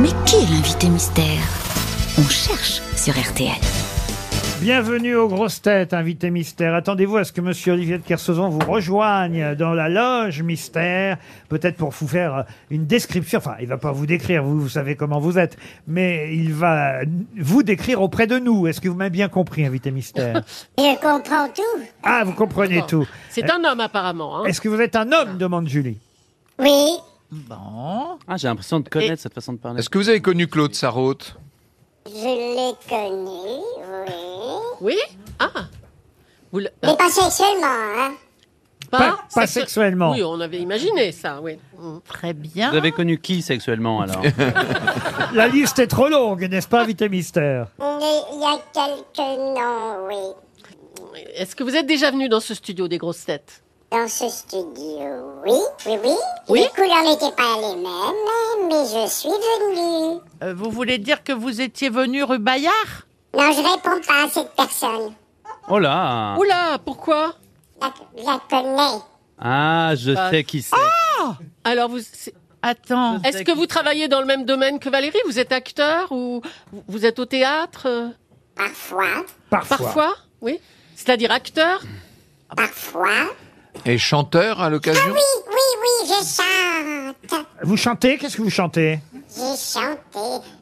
Mais qui est l'invité mystère? On cherche sur RTL. Bienvenue aux grosses têtes, invité mystère. Attendez-vous à ce que monsieur Olivier de Kersauzon vous rejoigne dans la loge mystère, peut-être pour vous faire une description. Enfin, il va pas vous décrire, vous, vous savez comment vous êtes, mais il va vous décrire auprès de nous. Est-ce que vous m'avez bien compris, invité mystère? Je comprends tout. Ah, vous comprenez tout. C'est un homme apparemment. Hein. Est-ce que vous êtes un homme? demande Julie. Oui. Ah, j'ai l'impression de connaître cette façon de parler. Est-ce que vous avez connu Claude Sarraute? Je l'ai connu, oui. Oui? Ah Vous le- Mais pas sexuellement, hein. Pas, pas sexuellement. Oui, on avait imaginé ça, oui. Mm. Très bien. Vous avez connu qui sexuellement alors? La liste est trop longue, n'est-ce pas, invité mystère? Mais il y a quelques noms, oui. Est-ce que vous êtes déjà venu dans ce studio des grosses têtes? Dans ce studio, oui, oui, oui. Oui. Les couleurs n'étaient pas les mêmes, mais je suis venue. Euh, vous voulez dire que vous étiez venu rue Bayard? Non, je réponds pas à cette personne. Oh là Oula, pourquoi? La, je la connais. Ah, je Ah. sais qui c'est. Alors, vous, Attends. est-ce que vous travaillez dans le même domaine que Valérie? Vous êtes acteur ou vous- êtes au théâtre? Parfois, Parfois. Parfois Oui. C'est-à-dire acteur? Parfois. Et chanteur à l'occasion Oui, oui, oui, je chante. Vous chantez Qu'est-ce que vous chantez J'ai chanté.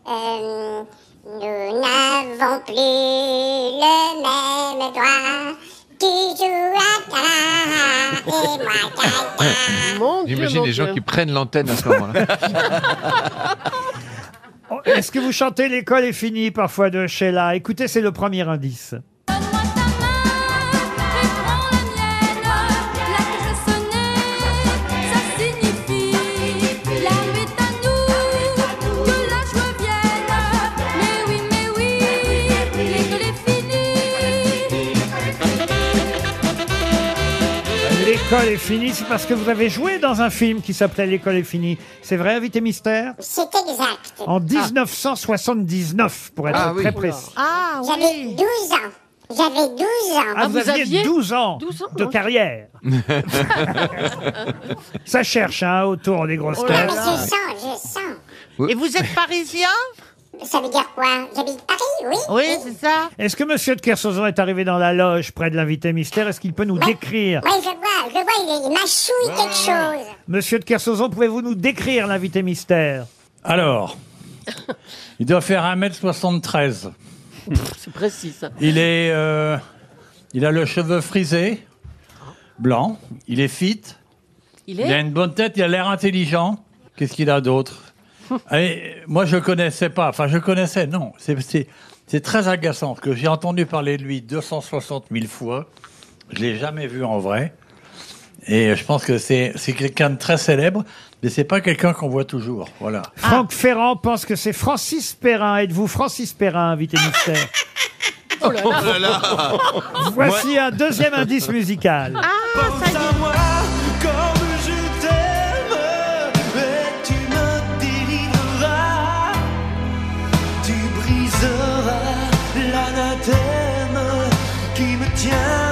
euh, nous n'avons plus le même droit. Tu joues à ta et moi caca. Mon Dieu, J'imagine mon les gens Dieu. qui prennent l'antenne à ce moment-là. Oh, Est-ce que vous chantez L'école est finie parfois de Sheila? Écoutez, c'est le premier indice. L'école est finie, c'est parce que vous avez joué dans un film qui s'appelait L'école est finie. C'est vrai, invité mystère C'est exact. En 1979, pour être Ah oui. très précis. Ah J'avais oui. 12 ans. J'avais 12 ans. Ah, vous, vous aviez aviez 12 ans, 12 ans, de carrière. Ça cherche, hein, autour des grosses Oh là Ah, têtes. mais je sens, je sens. Et vous êtes parisien Ça veut dire quoi? J'habite Paris, oui. Oui, c'est ça. Est-ce que Monsieur de Kersauzon est arrivé dans la loge près de l'invité mystère? Est-ce qu'il peut nous décrire Oui, je vois, je vois, il, il mâchouille quelque chose. Monsieur de Kersauzon, pouvez-vous nous décrire l'invité mystère Alors, il doit faire 1m73. C'est précis ça. Il est, euh, il a le cheveu frisé, blanc. Il est fit. Il Il a est une bonne tête. Il a l'air intelligent. Qu'est-ce qu'il a d'autre Allez, Moi, je connaissais pas. Enfin, je connaissais. Non, c'est c'est- c'est très agaçant parce que j'ai entendu parler de lui 260 000 fois. Je l'ai jamais vu en vrai. Et je pense que c'est c'est quelqu'un de très célèbre, mais c'est pas quelqu'un qu'on voit toujours. Voilà. Franck Ferrand pense que c'est Francis Perrin. Êtes-vous Francis Perrin, invité mystère Oh là là. Voici un deuxième indice musical. Ah, ça y est. moi comme je t'aime et tu me délivreras tu briseras l'anathème qui me tient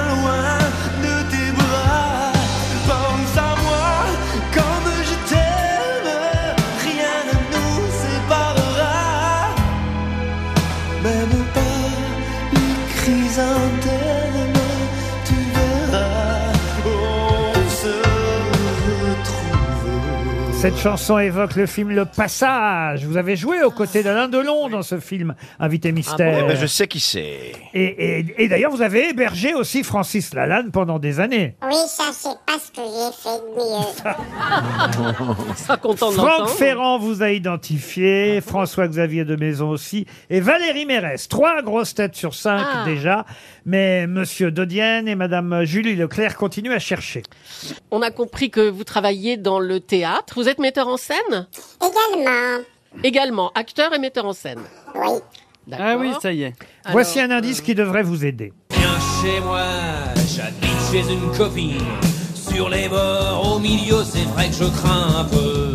Cette chanson évoque le film Le Passage. Vous avez joué aux côtés d'Alain Delon dans ce film, invité mystère. bon Eh ben, je sais qui c'est. Et, et- et d'ailleurs, vous avez hébergé aussi Francis Lalanne pendant des années. Oui, ça, c'est que j'ai fait de mieux. Ça content de Franck l'entendre. Ferrand vous a identifié, François-Xavier de Maison aussi, et Valérie Mérès. Trois grosses têtes sur cinq Ah. déjà, mais Monsieur Dodienne et Madame Julie Leclerc continuent à chercher. On a compris que vous travaillez dans le théâtre. Vous êtes metteur en scène? Également, Également, acteur et metteur en scène. oui. D'accord. Ah oui, ça y est. Alors, Voici un indice qui devrait vous aider. Viens chez moi, j'habite chez une copine. Sur les bords, au milieu, c'est vrai que je crains un peu.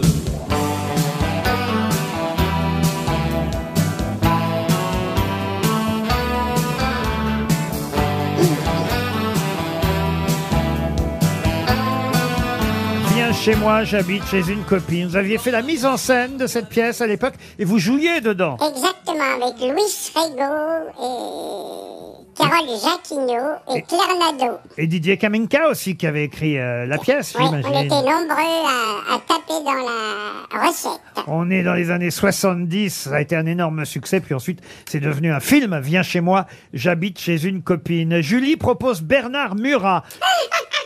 Chez moi, j'habite chez une copine. Vous aviez fait la mise en scène de cette pièce à l'époque et vous jouiez dedans. Exactement, avec Louis Rego et Carole Jacquinot et Claire Nadeau. Et Didier Kaminka aussi qui avait écrit euh, la pièce, Oui, on j'imagine. était nombreux à, à taper dans la recette. On est dans les années 70, ça a été un énorme succès, puis ensuite c'est devenu un film. Viens chez moi, j'habite chez une copine. Julie propose Bernard Murat.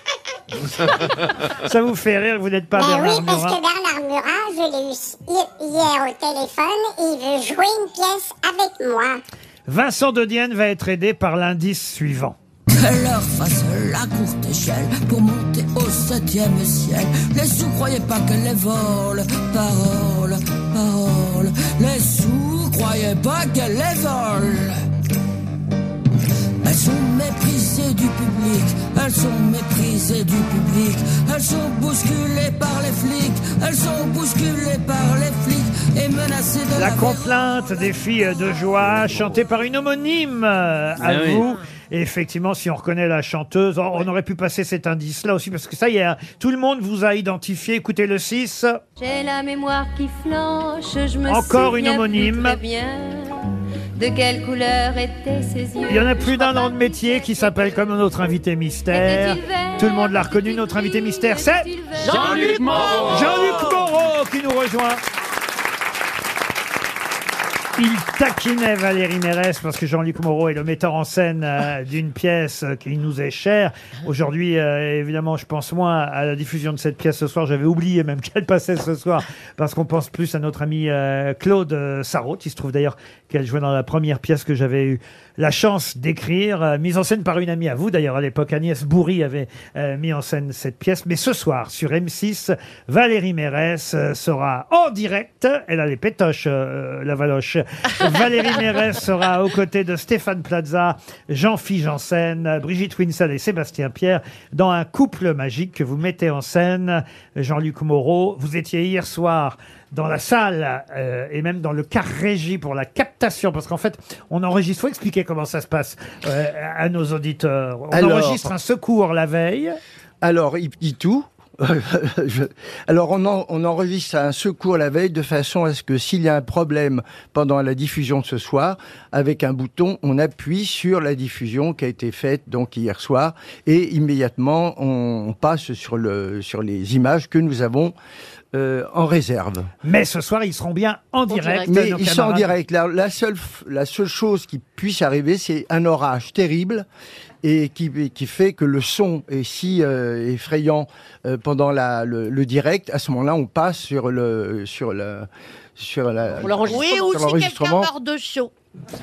ça vous fait rire, vous n'êtes pas Ben Bernard oui, parce Murat que Bernard Murat, je l'ai eu hi- hier au téléphone et il veut jouer une pièce avec moi. Vincent de Dienne va être aidé par l'indice suivant. Que leur fasse la courte échelle pour monter au septième ciel. Les sous croyaient pas qu'elle les vole, parole, parole. Les sous croyaient pas qu'elle les vole. Elles sont méprisées du public, elles sont méprisées du public, elles sont bousculées par les flics, elles sont bousculées par les flics et menacées de La la complainte des filles de joie, chantée par une homonyme euh, à Ah oui. vous. Et effectivement, si on reconnaît la chanteuse, on aurait pu passer cet indice-là aussi, parce que ça y est, hein, tout le monde vous a identifié. Écoutez le 6. J'ai la mémoire qui flanche, je me Encore une homonyme. plus très bien de quelle couleur étaient ses yeux. Il y en a plus d'un an de métier qui s'appelle comme notre invité mystère. Tout le monde l'a reconnu, notre invité mystère, c'est Jean-Luc Moreau Jean-Luc Moreau qui nous rejoint. Il taquinait Valérie Mérès parce que Jean-Luc Moreau est le metteur en scène euh, d'une pièce euh, qui nous est chère. Aujourd'hui, euh, évidemment, je pense moins à la diffusion de cette pièce ce soir. J'avais oublié même qu'elle passait ce soir parce qu'on pense plus à notre ami euh, Claude euh, Sarraute. Il se trouve d'ailleurs qu'elle jouait dans la première pièce que j'avais eu la chance d'écrire, euh, mise en scène par une amie à vous d'ailleurs à l'époque. Agnès Bourri avait euh, mis en scène cette pièce. Mais ce soir, sur M6, Valérie Mérès euh, sera en direct. Elle a les pétoches, euh, la valoche. Valérie Mérès sera aux côtés de Stéphane Plaza, Jean-Philippe Janssen, Brigitte Winsel et Sébastien Pierre dans un couple magique que vous mettez en scène. Jean-Luc Moreau, vous étiez hier soir dans la salle euh, et même dans le car régie pour la captation parce qu'en fait on enregistre faut expliquer comment ça se passe euh, à nos auditeurs on Alors- enregistre un secours la veille Alors, il dit tout. Je- Alors, on, en- on enregistre un secours la veille de façon à ce que s'il y a un problème pendant la diffusion de ce soir, avec un bouton, on appuie sur la diffusion qui a été faite donc hier soir et immédiatement on, on passe sur, le, sur les images que nous avons euh, en réserve. mais ce soir ils seront bien en direct Mais ils sont en direct. La, la seule, la seule chose qui puisse arriver, c'est un orage terrible et qui, qui fait que le son est si euh, effrayant euh, pendant la, le, le direct. À ce moment-là, on passe sur le sur la sur la. Oui, ou sur si quelqu'un meurt de chaud.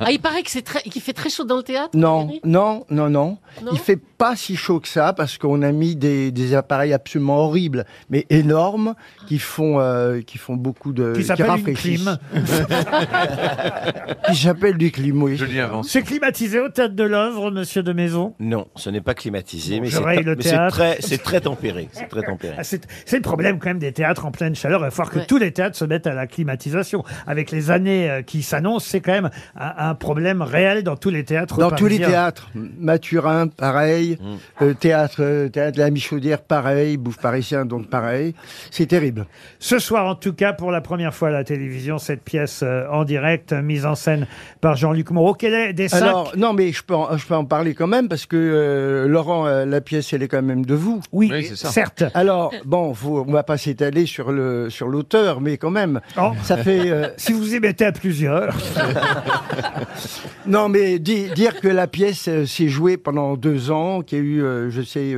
Ah, il paraît que c'est très, qu'il fait très chaud dans le théâtre. Non, non, non, non, Non Il fait pas si chaud que ça parce qu'on a mis des, des appareils absolument horribles, mais énormes, qui font euh, qui font beaucoup de qui s'appelle rafraîchissent. clim Qui s'appelle du clim, oui. C'est climatisé au théâtre de l'œuvre monsieur de Maison Non, ce n'est pas climatisé, Bon, mais c'est très, c'est très tempéré. C'est très tempéré. Ah, c'est le problème quand même des théâtres en pleine chaleur. Il va falloir que Ouais. tous les théâtres se mettent à la climatisation. Avec les années euh, qui s'annoncent, c'est quand même un, un problème réel dans tous les théâtres. Dans tous les théâtres, Mathurin, pareil, euh, théâtre, euh, théâtre de la Michaudière, pareil, Bouffe Parisien, donc pareil. C'est terrible. Ce soir, en tout cas, pour la première fois à la télévision, cette pièce euh, en direct, mise en scène par Jean-Luc Moreau. Quel est des cinq Alors, non, mais je peux, en, je peux en parler quand même parce que euh, Laurent, euh, la pièce, elle est quand même de vous. Oui, Oui, c'est ça. certes. Alors, bon, faut, on va pas s'étaler sur le sur l'auteur, mais quand même, Oh. ça fait. euh, Si vous y mettez à plusieurs. non, mais di- dire que la pièce euh, s'est jouée pendant deux ans, qu'il y a eu, euh, je sais.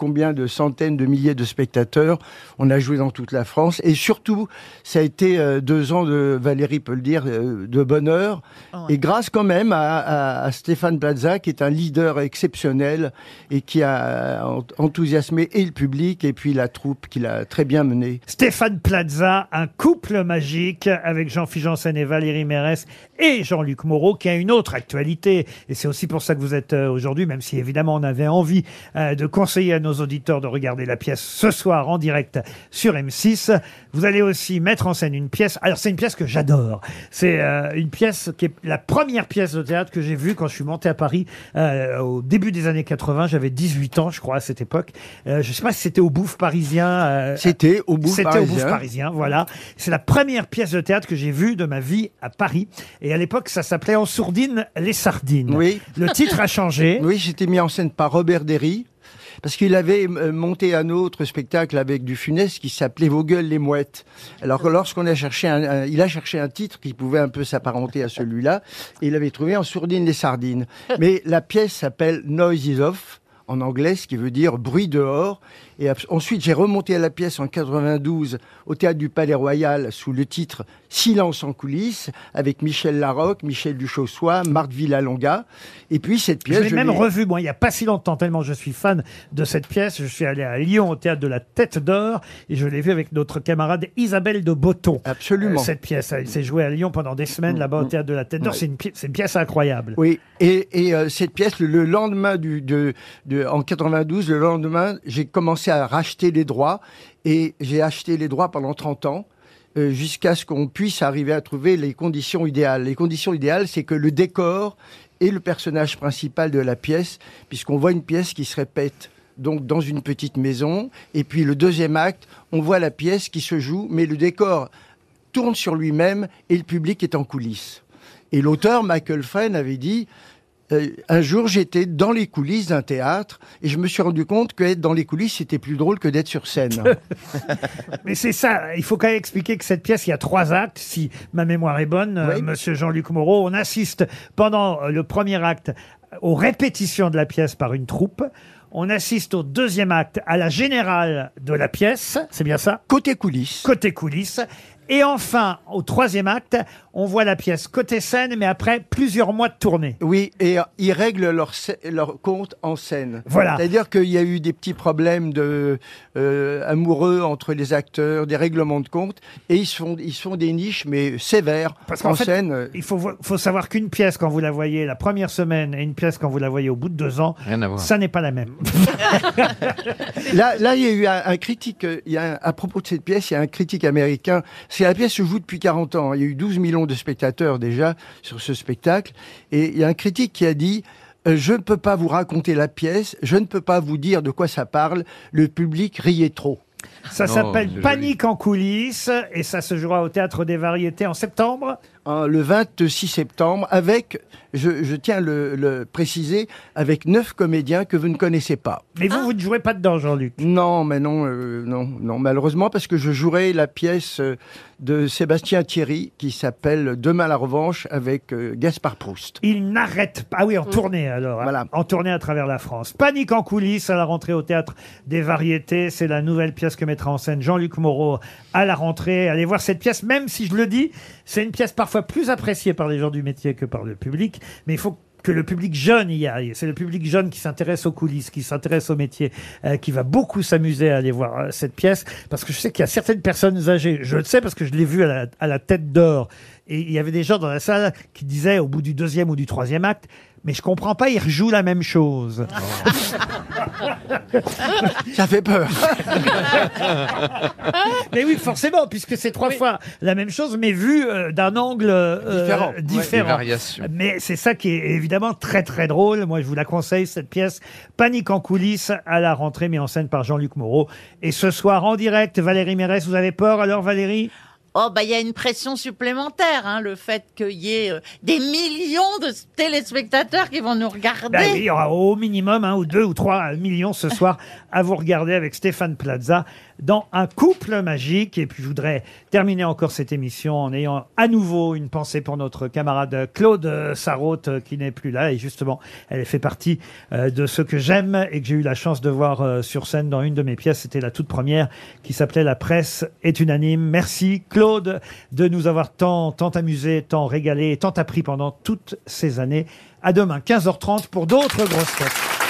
Euh, combien de centaines de milliers de spectateurs. On a joué dans toute la France. Et surtout, ça a été euh, deux ans de, Valérie peut le dire, euh, de bonheur. Et grâce quand même à, à- à Stéphane Plaza, qui est un leader exceptionnel et qui a en- enthousiasmé et le public et puis la troupe qu'il a très bien menée. Stéphane Plaza, un couple magique avec Jean-Philippe Janssen et Valérie Mérès, et Jean-Luc Moreau, qui a une autre actualité. Et c'est aussi pour ça que vous êtes euh, aujourd'hui, même si évidemment on avait envie euh, de conseiller à nos auditeurs de regarder la pièce ce soir en direct sur M6. Vous allez aussi mettre en scène une pièce. Alors c'est une pièce que j'adore. C'est euh, une pièce qui est la première pièce de théâtre que j'ai vue quand je suis monté à Paris euh, au début des années 80. J'avais 18 ans, je crois, à cette époque. Euh, je sais pas si c'était au Bouffe parisien. euh, C'était au Bouffe C'était au parisien. Bouffe parisien, voilà. C'est la première pièce de théâtre que j'ai vue de ma vie à Paris. Et à l'époque, ça s'appelait En sourdine, les sardines. Oui. Le titre a changé. Oui, c'était mis en scène par Robert Derry. Parce qu'il avait euh, monté un autre spectacle avec du Funès qui s'appelait Vos gueules les mouettes. Alors que lorsqu'on a cherché un, un- il a cherché un titre qui pouvait un peu s'apparenter à celui-là, et il avait trouvé en sourdine les sardines. Mais la pièce s'appelle Noise is off en anglais, ce qui veut dire bruit dehors. Et ensuite, j'ai remonté à la pièce en 92 au théâtre du Palais Royal sous le titre Silence en coulisses avec Michel Larocque, Michel Duchossois, Marthe Villalonga. Et puis cette pièce, Je l'ai même l'ai- revu, moi, il n'y a pas si longtemps, tellement je suis fan de cette pièce. Je suis allé à Lyon au théâtre de la Tête d'Or et je l'ai vu avec notre camarade Isabelle de Botton. Absolument. Euh, cette pièce, elle s'est jouée à Lyon pendant des semaines là-bas au théâtre de la Tête d'Or. Ouais. C'est une, pièce incroyable. Oui, et, et, euh, cette pièce, le, le lendemain du, de, de- en 92, le lendemain, j'ai commencé à racheter les droits et j'ai acheté les droits pendant 30 ans. euh, jusqu'à ce qu'on puisse arriver à trouver les conditions idéales. Les conditions idéales, c'est que le décor est le personnage principal de la pièce, puisqu'on voit une pièce qui se répète donc dans une petite maison, et puis le deuxième acte, on voit la pièce qui se joue, mais le décor tourne sur lui-même et le public est en coulisses. Et l'auteur, Michael Fren, avait dit euh, un jour, j'étais dans les coulisses d'un théâtre et je me suis rendu compte qu'être dans les coulisses, c'était plus drôle que d'être sur scène. Mais c'est ça, il faut quand même expliquer que cette pièce, il y a trois actes, si ma mémoire est bonne, euh, Oui. monsieur Jean-Luc Moreau. On assiste pendant euh, le premier acte aux répétitions de la pièce par une troupe. On assiste au deuxième acte à la générale de la pièce, c'est bien ça? Côté coulisses. Côté coulisses. Et enfin, au troisième acte, on voit la pièce côté scène, mais après plusieurs mois de tournée. Oui, et euh, ils règlent leur, scè- leur compte en scène. Voilà. C'est-à-dire qu'il y a eu des petits problèmes de, euh, amoureux entre les acteurs, des règlements de compte, et ils se font, ils des niches, mais sévères, Parce en fait, scène. euh, il faut, vo- faut savoir qu'une pièce, quand vous la voyez la première semaine, et une pièce, quand vous la voyez au bout de deux ans, Rien à voir. ça n'est pas la même. Là, là, il y a eu un, un critique, euh, il y a un- à propos de cette pièce, il y a un critique américain. C'est la pièce se joue depuis 40 ans. Il y a eu 12 millions de spectateurs déjà sur ce spectacle. Et il y a un critique qui a dit, euh, je ne peux pas vous raconter la pièce, je ne peux pas vous dire de quoi ça parle, le public riait trop. Ça Non, s'appelle c'est. Panique en coulisses et ça se jouera au Théâtre des Variétés en septembre. Hein, le 26 septembre, avec, je, je tiens à le, le préciser, avec neuf comédiens que vous ne connaissez pas. Mais vous, vous ne jouez pas dedans, Jean-Luc. Non, mais non, euh, non, non, malheureusement, parce que je jouerai la pièce euh, de Sébastien Thierry qui s'appelle Demain la revanche avec euh, Gaspard Proust. Il n'arrête pas. Ah oui, en tournée alors. hein. Voilà. En tournée à travers la France. Panique en coulisses à la rentrée au Théâtre des Variétés. C'est la nouvelle pièce que mettra en scène Jean-Luc Moreau à la rentrée. Allez voir cette pièce, même si je le dis, c'est une pièce parfois plus appréciée par les gens du métier que par le public. Mais il faut que le public jeune y aille. C'est le public jeune qui s'intéresse aux coulisses, qui s'intéresse au métier, euh, qui va beaucoup s'amuser à aller voir euh, cette pièce. Parce que je sais qu'il y a certaines personnes âgées, je le sais parce que je l'ai vu à la, à la tête d'or. Et il y avait des gens dans la salle qui disaient au bout du deuxième ou du troisième acte, mais je comprends pas, ils rejouent la même chose. Ça fait peur. mais oui, forcément, puisque c'est trois fois la même chose, mais vu euh, d'un angle euh, Différent. Ouais. différent. Des variations. Mais c'est ça qui est évidemment très très drôle. Moi, je vous la conseille, cette pièce Panique en coulisses à la rentrée, mise en scène par Jean-Luc Moreau. Et ce soir, en direct, Valérie Mérès, vous avez peur alors, Valérie? Oh, bah, il y a une pression supplémentaire, hein, le fait qu'il y ait euh, des millions de téléspectateurs qui vont nous regarder. Ben oui, il y aura au minimum un ou deux ou trois millions ce soir à vous regarder avec Stéphane Plaza dans Un couple magique. Et puis je voudrais terminer encore cette émission en ayant à nouveau une pensée pour notre camarade Claude Sarraute euh, qui n'est plus là. Et justement, elle fait partie euh, de ceux que j'aime et que j'ai eu la chance de voir euh, sur scène dans une de mes pièces. C'était la toute première qui s'appelait La presse est unanime. Merci Claude de nous avoir tant, tant amusé, tant régalé tant appris pendant toutes ces années. À demain, 15h30 pour d'autres grosses têtes.